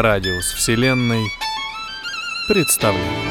Радиус Вселенной представляет.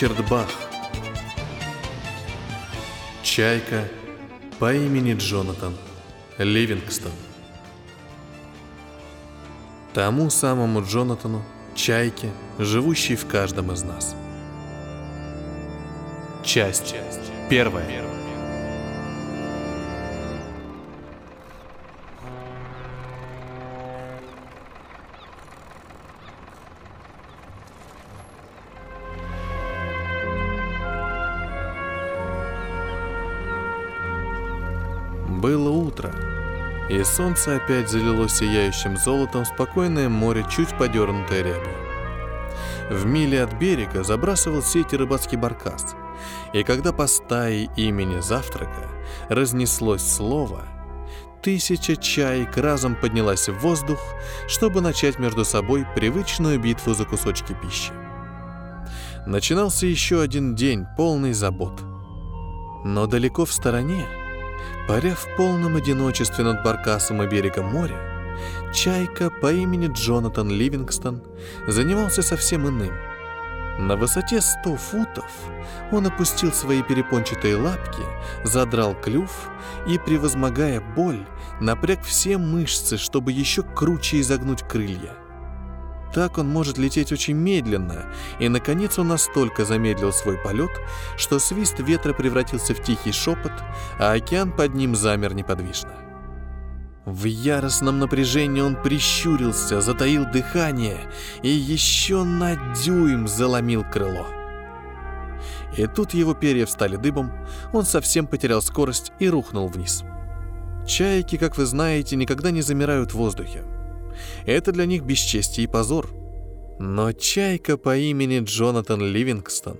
Ричард Бах Чайка по имени Джонатан Ливингстон Тому самому Джонатану, чайке, живущей в каждом из нас. Часть первая. Было утро, и солнце опять залило сияющим золотом спокойное море, чуть подернутое рябью. В миле от берега забрасывал сети рыбацкий баркас, и когда по стае имени завтрака разнеслось слово, тысяча чаек разом поднялась в воздух, чтобы начать между собой привычную битву за кусочки пищи. Начинался еще один день, полный забот. Но далеко в стороне, Паря в полном одиночестве над баркасом и берегом моря, чайка по имени Джонатан Ливингстон занимался совсем иным. На высоте 100 футов он опустил свои перепончатые лапки, задрал клюв и, превозмогая боль, напряг все мышцы, чтобы еще круче изогнуть крылья. Так он может лететь очень медленно, и, наконец, он настолько замедлил свой полет, что свист ветра превратился в тихий шепот, а океан под ним замер неподвижно. В яростном напряжении он прищурился, затаил дыхание и еще на дюйм заломил крыло. И тут его перья встали дыбом, он совсем потерял скорость и рухнул вниз. Чайки, как вы знаете, никогда не замирают в воздухе. Это для них бесчестие и позор. Но чайка по имени Джонатан Ливингстон,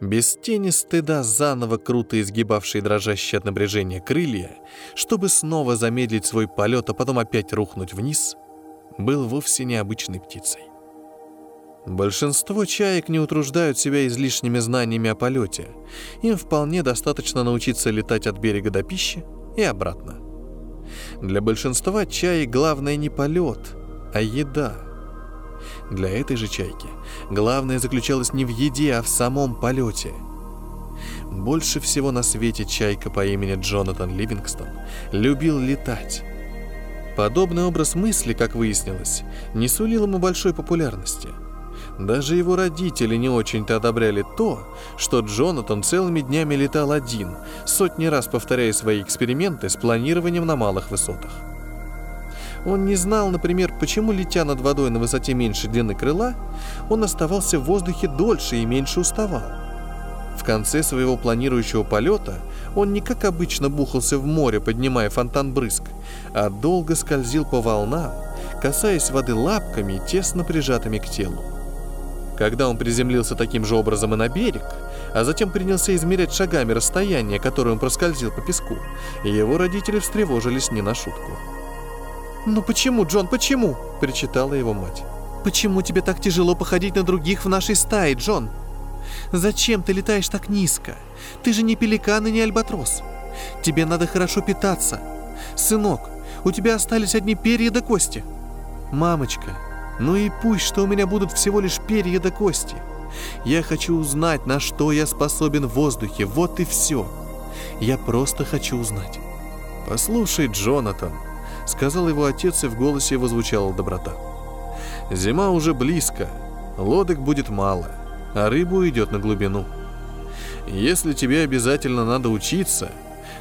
без тени стыда заново круто изгибавший дрожащие от напряжения крылья, чтобы снова замедлить свой полет, а потом опять рухнуть вниз, был вовсе необычной птицей. Большинство чаек не утруждают себя излишними знаниями о полете. Им вполне достаточно научиться летать от берега до пищи и обратно. Для большинства чаек главное не полет, а еда. Для этой же чайки главное заключалось не в еде, а в самом полете. Больше всего на свете чайка по имени Джонатан Ливингстон любил летать. Подобный образ мысли, как выяснилось, не сулил ему большой популярности – даже его родители не очень-то одобряли то, что Джонатан целыми днями летал один, сотни раз повторяя свои эксперименты с планированием на малых высотах. Он не знал, например, почему, летя над водой на высоте меньше длины крыла, он оставался в воздухе дольше и меньше уставал. В конце своего планирующего полета он не как обычно бухался в море, поднимая фонтан брызг, а долго скользил по волнам, касаясь воды лапками, тесно прижатыми к телу. Когда он приземлился таким же образом и на берег, а затем принялся измерять шагами расстояние, которое он проскользил по песку, его родители встревожились не на шутку. «Ну почему, Джон, почему?» – причитала его мать. «Почему тебе так тяжело походить на других в нашей стае, Джон? Зачем ты летаешь так низко? Ты же не пеликан и не альбатрос. Тебе надо хорошо питаться. Сынок, у тебя остались одни перья до кости. Мамочка, ну и пусть, что у меня будут всего лишь перья до кости. Я хочу узнать, на что я способен в воздухе, вот и все. Я просто хочу узнать. «Послушай, Джонатан», — сказал его отец, и в голосе его звучала доброта. «Зима уже близко, лодок будет мало, а рыбу идет на глубину. Если тебе обязательно надо учиться,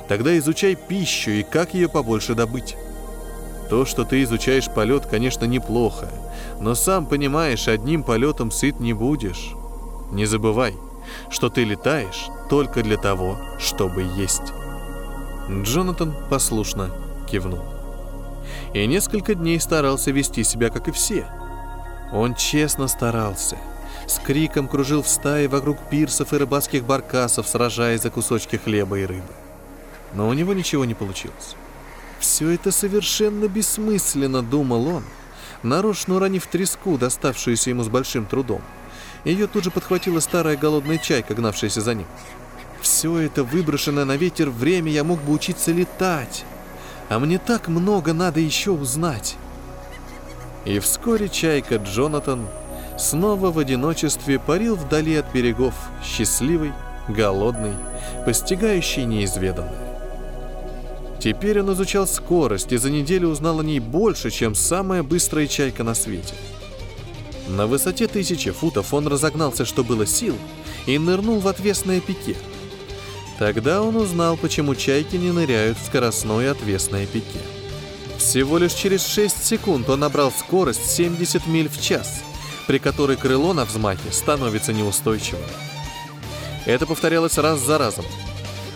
тогда изучай пищу и как ее побольше добыть. То, что ты изучаешь полет, конечно, неплохо, но сам понимаешь, одним полетом сыт не будешь. Не забывай, что ты летаешь только для того, чтобы есть. Джонатан послушно кивнул. И несколько дней старался вести себя, как и все. Он честно старался. С криком кружил в стае вокруг пирсов и рыбацких баркасов, сражаясь за кусочки хлеба и рыбы. Но у него ничего не получилось. Все это совершенно бессмысленно, думал он, нарочно уронив треску, доставшуюся ему с большим трудом. Ее тут же подхватила старая голодная чайка, гнавшаяся за ним. Все это выброшенное на ветер время я мог бы учиться летать. А мне так много надо еще узнать. И вскоре чайка Джонатан снова в одиночестве парил вдали от берегов, счастливый, голодный, постигающий неизведанное. Теперь он изучал скорость и за неделю узнал о ней больше, чем самая быстрая чайка на свете. На высоте тысячи футов он разогнался, что было сил, и нырнул в отвесное пике – Тогда он узнал, почему чайки не ныряют в скоростное отвесное пике. Всего лишь через 6 секунд он набрал скорость 70 миль в час, при которой крыло на взмахе становится неустойчивым. Это повторялось раз за разом.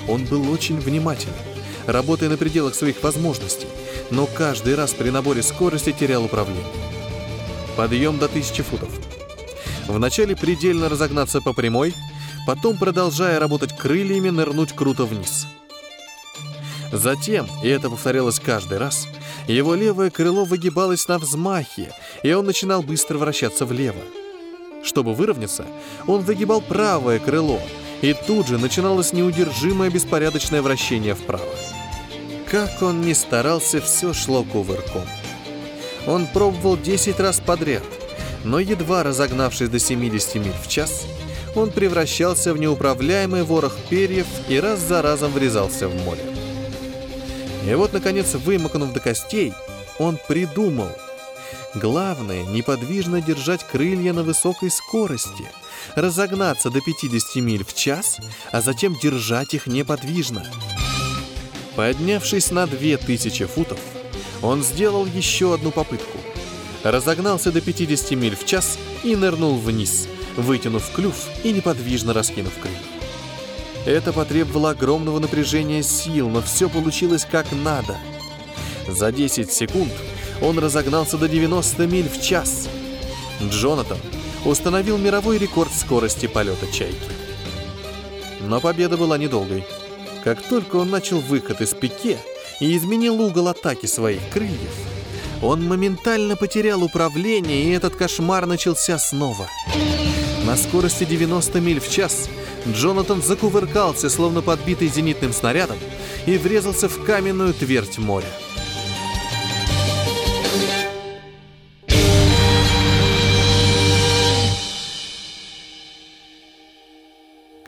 Он был очень внимателен, работая на пределах своих возможностей, но каждый раз при наборе скорости терял управление. Подъем до 1000 футов. Вначале предельно разогнаться по прямой – потом, продолжая работать крыльями, нырнуть круто вниз. Затем, и это повторялось каждый раз, его левое крыло выгибалось на взмахе, и он начинал быстро вращаться влево. Чтобы выровняться, он выгибал правое крыло, и тут же начиналось неудержимое беспорядочное вращение вправо. Как он ни старался, все шло кувырком. Он пробовал 10 раз подряд, но едва разогнавшись до 70 миль в час, он превращался в неуправляемый ворох перьев и раз за разом врезался в море. И вот, наконец, вымокнув до костей, он придумал. Главное, неподвижно держать крылья на высокой скорости, разогнаться до 50 миль в час, а затем держать их неподвижно. Поднявшись на 2000 футов, он сделал еще одну попытку. Разогнался до 50 миль в час и нырнул вниз – вытянув клюв и неподвижно раскинув крылья. Это потребовало огромного напряжения сил, но все получилось как надо. За 10 секунд он разогнался до 90 миль в час. Джонатан установил мировой рекорд скорости полета чайки. Но победа была недолгой. Как только он начал выход из пике и изменил угол атаки своих крыльев, он моментально потерял управление, и этот кошмар начался снова. На скорости 90 миль в час Джонатан закувыркался, словно подбитый зенитным снарядом, и врезался в каменную твердь моря.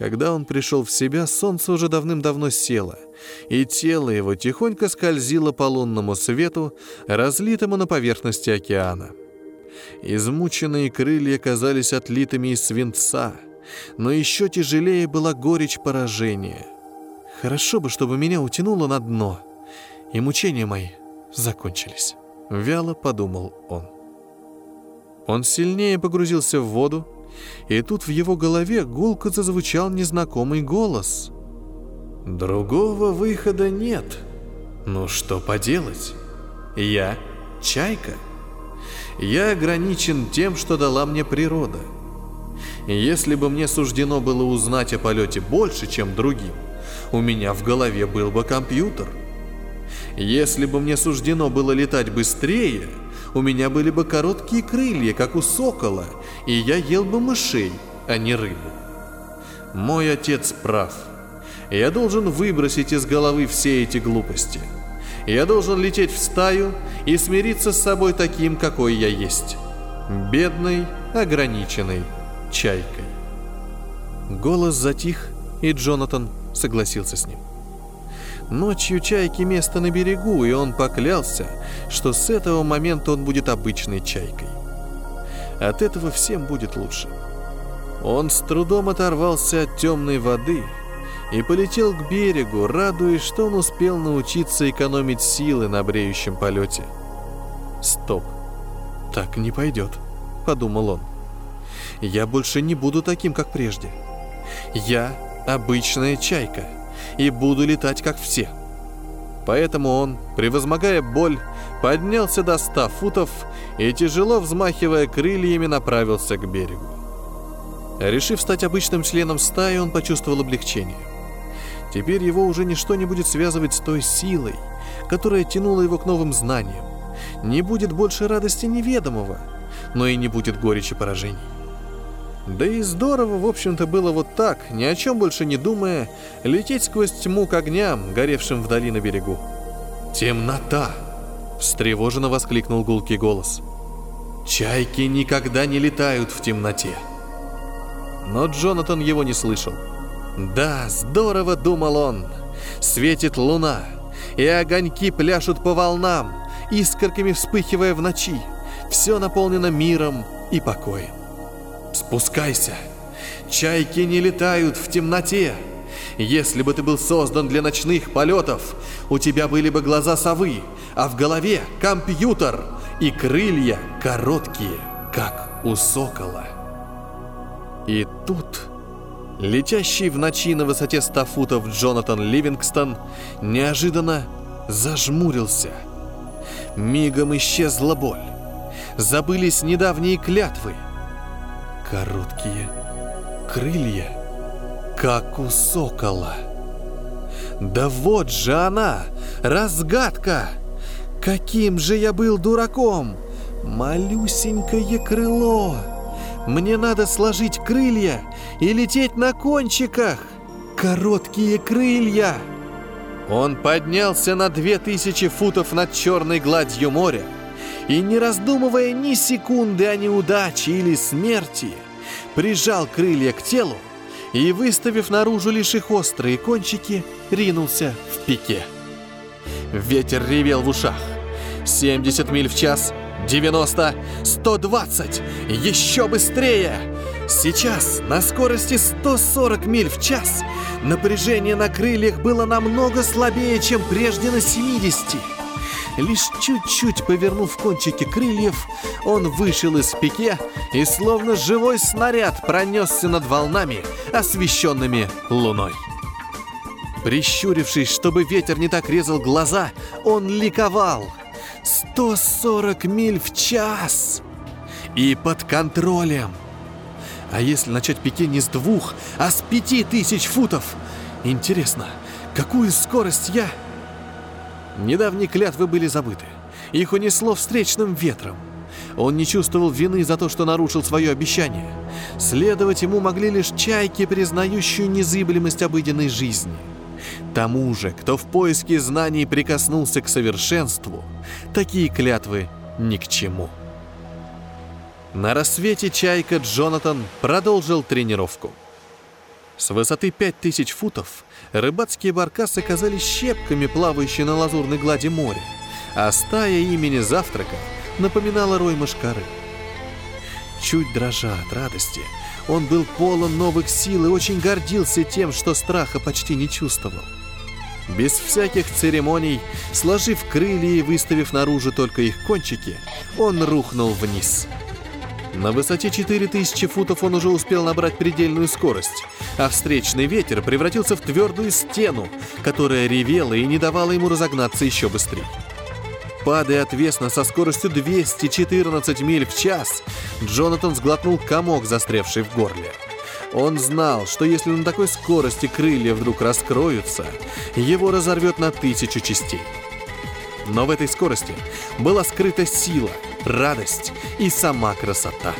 Когда он пришел в себя, солнце уже давным-давно село, и тело его тихонько скользило по лунному свету, разлитому на поверхности океана. Измученные крылья казались отлитыми из свинца, но еще тяжелее была горечь поражения. Хорошо бы, чтобы меня утянуло на дно, и мучения мои закончились. Вяло подумал он. Он сильнее погрузился в воду, и тут в его голове гулко зазвучал незнакомый голос. «Другого выхода нет. Ну что поделать? Я — чайка». Я ограничен тем, что дала мне природа. если бы мне суждено было узнать о полете больше, чем другим, у меня в голове был бы компьютер. Если бы мне суждено было летать быстрее, у меня были бы короткие крылья, как у сокола, и я ел бы мышей, а не рыбу. Мой отец прав. Я должен выбросить из головы все эти глупости – я должен лететь в стаю и смириться с собой таким, какой я есть. Бедной, ограниченной чайкой. Голос затих, и Джонатан согласился с ним. Ночью чайки место на берегу, и он поклялся, что с этого момента он будет обычной чайкой. От этого всем будет лучше. Он с трудом оторвался от темной воды – и полетел к берегу, радуясь, что он успел научиться экономить силы на бреющем полете. «Стоп, так не пойдет», — подумал он. «Я больше не буду таким, как прежде. Я обычная чайка и буду летать, как все». Поэтому он, превозмогая боль, поднялся до ста футов и, тяжело взмахивая крыльями, направился к берегу. Решив стать обычным членом стаи, он почувствовал облегчение. Теперь его уже ничто не будет связывать с той силой, которая тянула его к новым знаниям. Не будет больше радости неведомого, но и не будет горечи поражений. Да и здорово, в общем-то, было вот так, ни о чем больше не думая, лететь сквозь тьму к огням, горевшим вдали на берегу. «Темнота!» — встревоженно воскликнул гулкий голос. «Чайки никогда не летают в темноте!» Но Джонатан его не слышал. «Да, здорово!» — думал он. «Светит луна, и огоньки пляшут по волнам, искорками вспыхивая в ночи. Все наполнено миром и покоем. Спускайся. Чайки не летают в темноте. Если бы ты был создан для ночных полетов, у тебя были бы глаза совы, а в голове компьютер и крылья короткие, как у сокола. И тут летящий в ночи на высоте 100 футов Джонатан Ливингстон неожиданно зажмурился. Мигом исчезла боль. Забылись недавние клятвы – Короткие крылья, как у сокола. Да вот же она, разгадка! Каким же я был дураком! Малюсенькое крыло! Мне надо сложить крылья и лететь на кончиках! Короткие крылья! Он поднялся на две тысячи футов над черной гладью моря, и, не раздумывая ни секунды о неудаче или смерти, прижал крылья к телу и, выставив наружу лишь их острые кончики, ринулся в пике. Ветер ревел в ушах. 70 миль в час, 90, 120, еще быстрее! Сейчас, на скорости 140 миль в час, напряжение на крыльях было намного слабее, чем прежде на 70. Лишь чуть-чуть повернув кончики крыльев, он вышел из пике и словно живой снаряд пронесся над волнами, освещенными луной. Прищурившись, чтобы ветер не так резал глаза, он ликовал. 140 миль в час! И под контролем! А если начать пике не с двух, а с пяти тысяч футов? Интересно, какую скорость я Недавние клятвы были забыты. Их унесло встречным ветром. Он не чувствовал вины за то, что нарушил свое обещание. Следовать ему могли лишь чайки, признающие незыблемость обыденной жизни. Тому же, кто в поиске знаний прикоснулся к совершенству, такие клятвы ни к чему. На рассвете чайка Джонатан продолжил тренировку. С высоты 5000 футов рыбацкие баркасы казались щепками, плавающие на лазурной глади моря, а стая имени Завтрака напоминала рой мышкары. Чуть дрожа от радости, он был полон новых сил и очень гордился тем, что страха почти не чувствовал. Без всяких церемоний, сложив крылья и выставив наружу только их кончики, он рухнул вниз – на высоте 4000 футов он уже успел набрать предельную скорость, а встречный ветер превратился в твердую стену, которая ревела и не давала ему разогнаться еще быстрее. Падая отвесно со скоростью 214 миль в час, Джонатан сглотнул комок, застрявший в горле. Он знал, что если на такой скорости крылья вдруг раскроются, его разорвет на тысячу частей. Но в этой скорости была скрыта сила, радость и сама красота.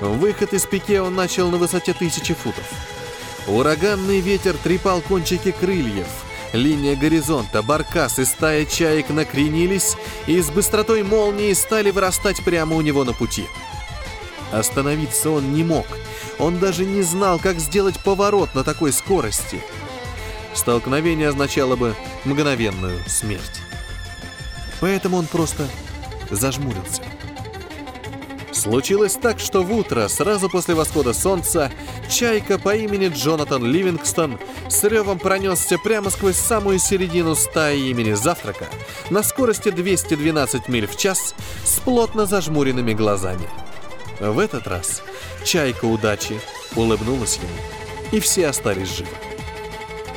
Выход из пике он начал на высоте тысячи футов. Ураганный ветер трепал кончики крыльев. Линия горизонта, баркас и стая чаек накренились и с быстротой молнии стали вырастать прямо у него на пути. Остановиться он не мог. Он даже не знал, как сделать поворот на такой скорости – Столкновение означало бы мгновенную смерть. Поэтому он просто зажмурился. Случилось так, что в утро, сразу после восхода солнца, чайка по имени Джонатан Ливингстон с ревом пронесся прямо сквозь самую середину стаи имени Завтрака на скорости 212 миль в час с плотно зажмуренными глазами. В этот раз чайка удачи улыбнулась ему, и все остались живы.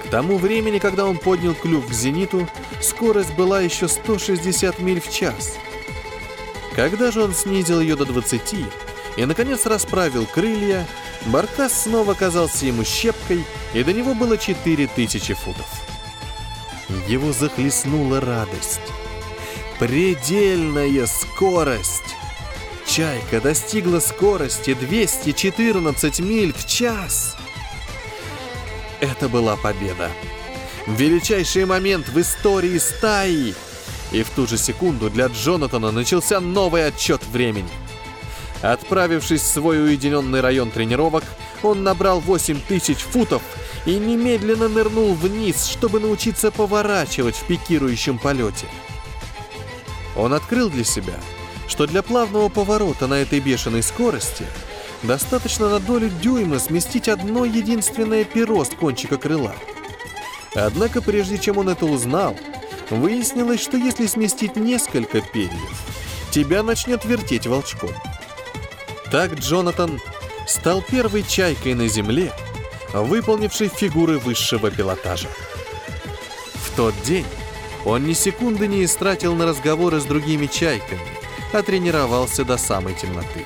К тому времени, когда он поднял клюв к зениту, скорость была еще 160 миль в час. Когда же он снизил ее до 20 и, наконец, расправил крылья, Баркас снова казался ему щепкой, и до него было 4000 футов. Его захлестнула радость. Предельная скорость! Чайка достигла скорости 214 миль в час. Это была победа. Величайший момент в истории стаи. И в ту же секунду для Джонатана начался новый отчет времени. Отправившись в свой уединенный район тренировок, он набрал 8000 футов и немедленно нырнул вниз, чтобы научиться поворачивать в пикирующем полете. Он открыл для себя, что для плавного поворота на этой бешеной скорости достаточно на долю дюйма сместить одно единственное перо с кончика крыла. Однако прежде чем он это узнал, выяснилось, что если сместить несколько перьев, тебя начнет вертеть волчком. Так Джонатан стал первой чайкой на Земле, выполнившей фигуры высшего пилотажа. В тот день он ни секунды не истратил на разговоры с другими чайками, а тренировался до самой темноты.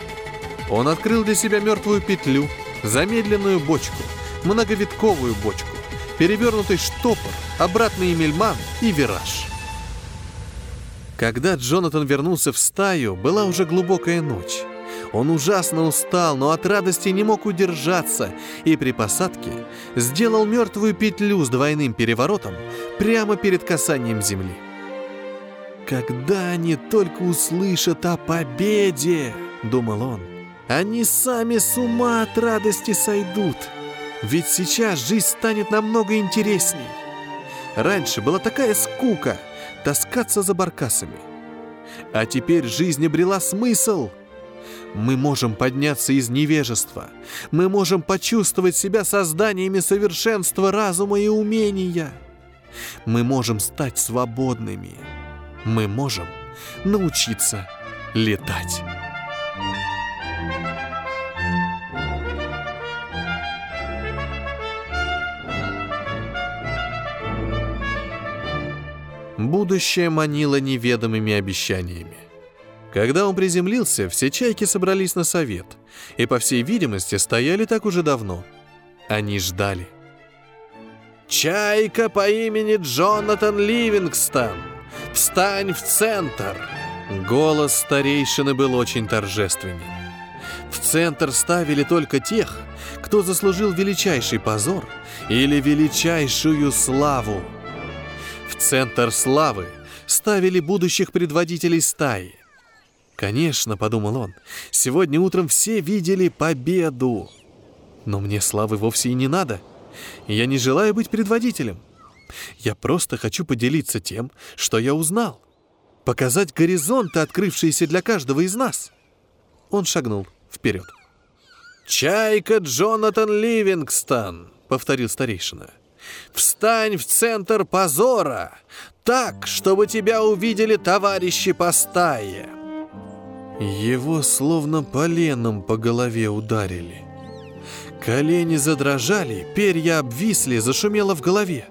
Он открыл для себя мертвую петлю, замедленную бочку, многовитковую бочку, перевернутый штопор, обратный мельман и вираж. Когда Джонатан вернулся в стаю, была уже глубокая ночь. Он ужасно устал, но от радости не мог удержаться и при посадке сделал мертвую петлю с двойным переворотом прямо перед касанием земли. «Когда они только услышат о победе!» — думал он. «Они сами с ума от радости сойдут!» Ведь сейчас жизнь станет намного интересней. Раньше была такая скука таскаться за баркасами. А теперь жизнь обрела смысл — мы можем подняться из невежества. Мы можем почувствовать себя созданиями совершенства разума и умения. Мы можем стать свободными. Мы можем научиться летать. Будущее манило неведомыми обещаниями. Когда он приземлился, все чайки собрались на совет и, по всей видимости, стояли так уже давно. Они ждали. «Чайка по имени Джонатан Ливингстон! Встань в центр!» Голос старейшины был очень торжественен. В центр ставили только тех, кто заслужил величайший позор или величайшую славу. В центр славы ставили будущих предводителей стаи, Конечно, подумал он, сегодня утром все видели победу. Но мне славы вовсе и не надо. Я не желаю быть предводителем. Я просто хочу поделиться тем, что я узнал. Показать горизонты, открывшиеся для каждого из нас. Он шагнул вперед. «Чайка Джонатан Ливингстон», — повторил старейшина. «Встань в центр позора, так, чтобы тебя увидели товарищи по стае». Его словно поленом по голове ударили. Колени задрожали, перья обвисли, зашумело в голове.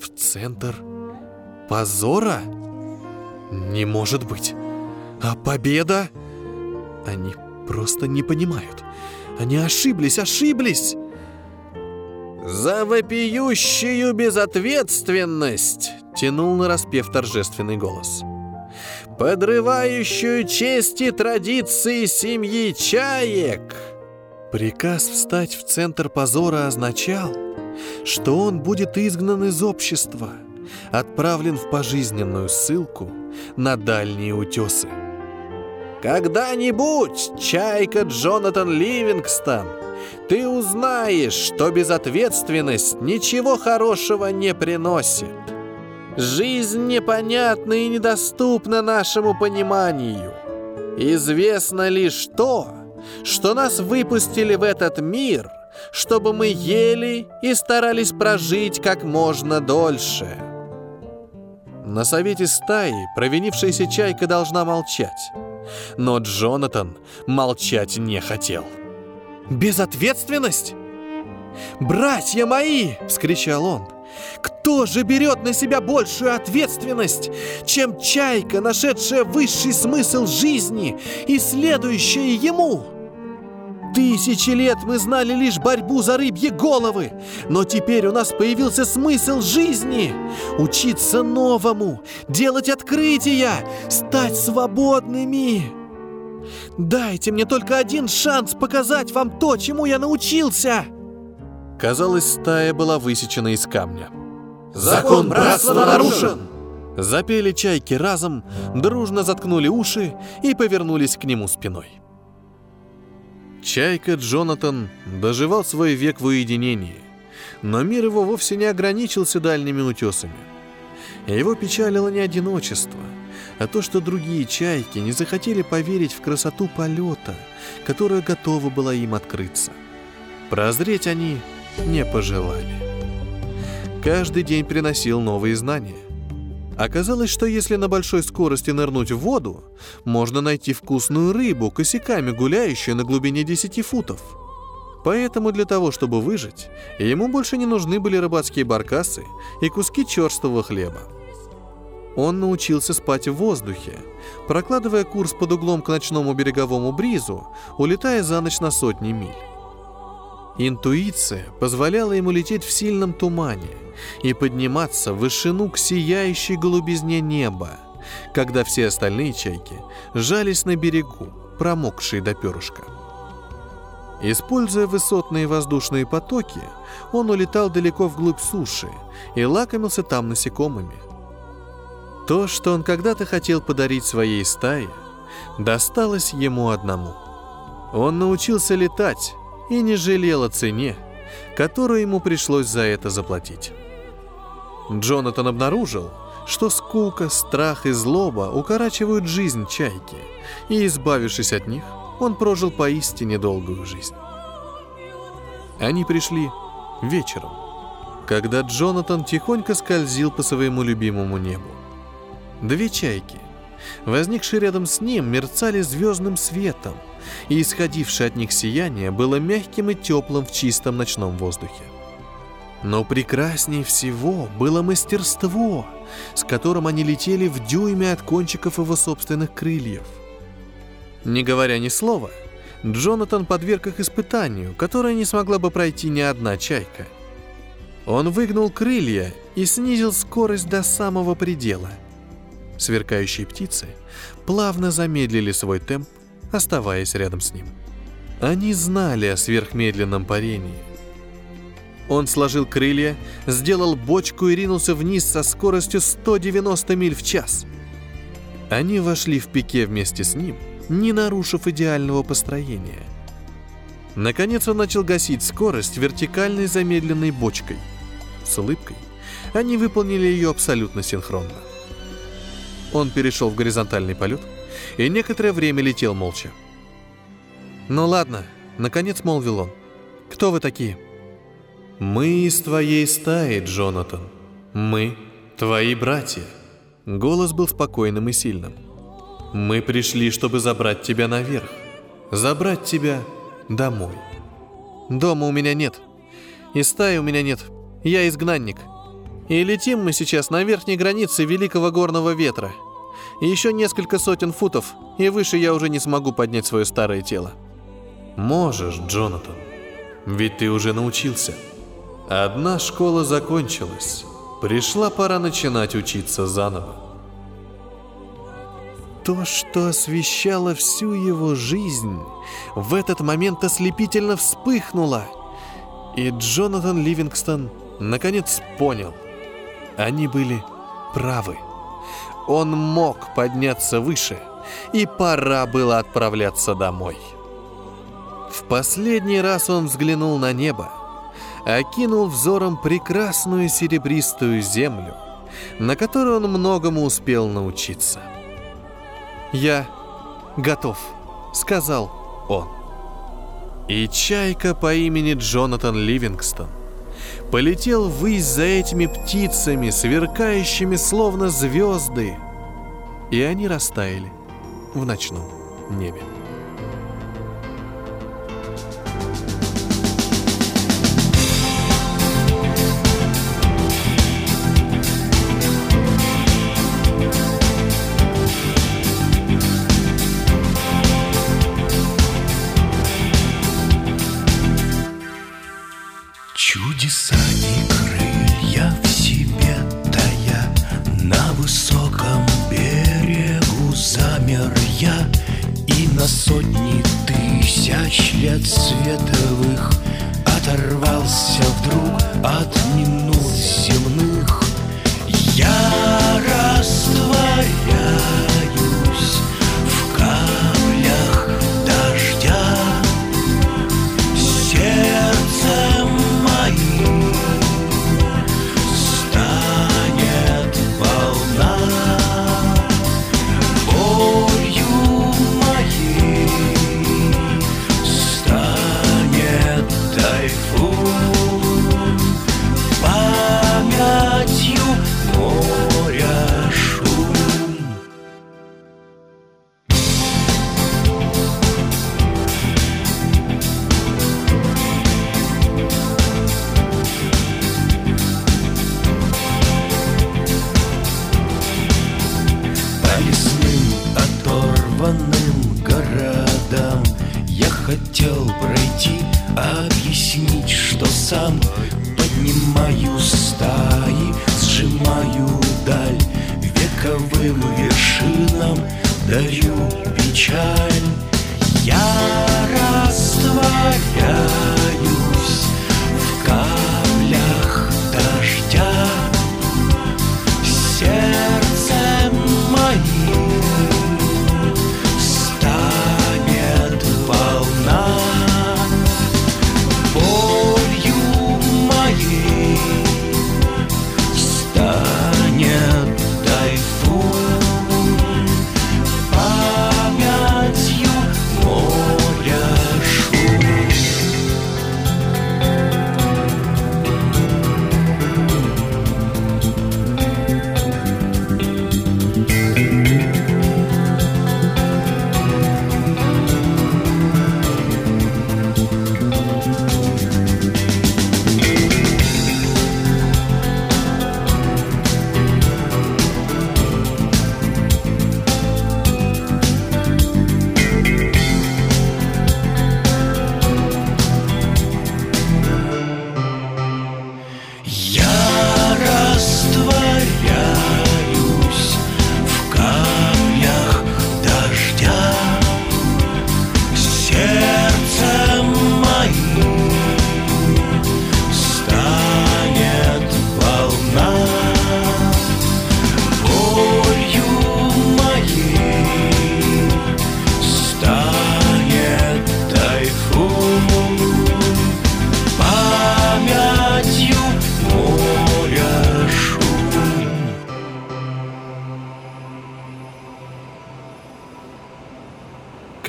В центр позора? Не может быть. А победа? Они просто не понимают. Они ошиблись, ошиблись. «За вопиющую безответственность!» — тянул на распев торжественный голос подрывающую честь и традиции семьи чаек. Приказ встать в центр позора означал, что он будет изгнан из общества, отправлен в пожизненную ссылку на дальние утесы. Когда-нибудь, чайка Джонатан Ливингстон, ты узнаешь, что безответственность ничего хорошего не приносит. Жизнь непонятна и недоступна нашему пониманию. Известно лишь то, что нас выпустили в этот мир, чтобы мы ели и старались прожить как можно дольше. На совете стаи провинившаяся чайка должна молчать. Но Джонатан молчать не хотел. «Безответственность? Братья мои!» — вскричал он. Кто же берет на себя большую ответственность, чем чайка, нашедшая высший смысл жизни и следующая ему? Тысячи лет мы знали лишь борьбу за рыбьи головы, но теперь у нас появился смысл жизни — учиться новому, делать открытия, стать свободными. Дайте мне только один шанс показать вам то, чему я научился. Казалось, стая была высечена из камня. Закон братства нарушен! Запели чайки разом, дружно заткнули уши и повернулись к нему спиной. Чайка Джонатан доживал свой век в уединении, но мир его вовсе не ограничился дальними утесами. Его печалило не одиночество, а то, что другие чайки не захотели поверить в красоту полета, которая готова была им открыться. Прозреть они не пожелали. Каждый день приносил новые знания. Оказалось, что если на большой скорости нырнуть в воду, можно найти вкусную рыбу, косяками гуляющую на глубине 10 футов. Поэтому для того, чтобы выжить, ему больше не нужны были рыбацкие баркасы и куски черствого хлеба. Он научился спать в воздухе, прокладывая курс под углом к ночному береговому бризу, улетая за ночь на сотни миль. Интуиция позволяла ему лететь в сильном тумане и подниматься в вышину к сияющей голубизне неба, когда все остальные чайки жались на берегу, промокшие до перышка. Используя высотные воздушные потоки, он улетал далеко вглубь суши и лакомился там насекомыми. То, что он когда-то хотел подарить своей стае, досталось ему одному. Он научился летать, и не жалел о цене, которую ему пришлось за это заплатить. Джонатан обнаружил, что скука, страх и злоба укорачивают жизнь чайки, и, избавившись от них, он прожил поистине долгую жизнь. Они пришли вечером, когда Джонатан тихонько скользил по своему любимому небу. Две чайки, возникшие рядом с ним, мерцали звездным светом – и исходившее от них сияние было мягким и теплым в чистом ночном воздухе. Но прекраснее всего было мастерство, с которым они летели в дюйме от кончиков его собственных крыльев. Не говоря ни слова, Джонатан подверг их испытанию, которое не смогла бы пройти ни одна чайка. Он выгнул крылья и снизил скорость до самого предела. Сверкающие птицы плавно замедлили свой темп оставаясь рядом с ним. Они знали о сверхмедленном парении. Он сложил крылья, сделал бочку и ринулся вниз со скоростью 190 миль в час. Они вошли в пике вместе с ним, не нарушив идеального построения. Наконец он начал гасить скорость вертикальной замедленной бочкой. С улыбкой они выполнили ее абсолютно синхронно. Он перешел в горизонтальный полет – и некоторое время летел молча. «Ну ладно», — наконец молвил он. «Кто вы такие?» «Мы из твоей стаи, Джонатан. Мы — твои братья». Голос был спокойным и сильным. «Мы пришли, чтобы забрать тебя наверх. Забрать тебя домой». «Дома у меня нет. И стаи у меня нет. Я изгнанник. И летим мы сейчас на верхней границе Великого Горного Ветра. Еще несколько сотен футов, и выше я уже не смогу поднять свое старое тело. Можешь, Джонатан. Ведь ты уже научился. Одна школа закончилась. Пришла пора начинать учиться заново. То, что освещало всю его жизнь, в этот момент ослепительно вспыхнуло. И Джонатан Ливингстон наконец понял. Они были правы. Он мог подняться выше, и пора было отправляться домой. В последний раз он взглянул на небо, окинул взором прекрасную серебристую землю, на которой он многому успел научиться. «Я готов», — сказал он. И чайка по имени Джонатан Ливингстон полетел ввысь за этими птицами, сверкающими словно звезды, и они растаяли в ночном небе. Лет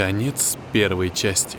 Конец первой части.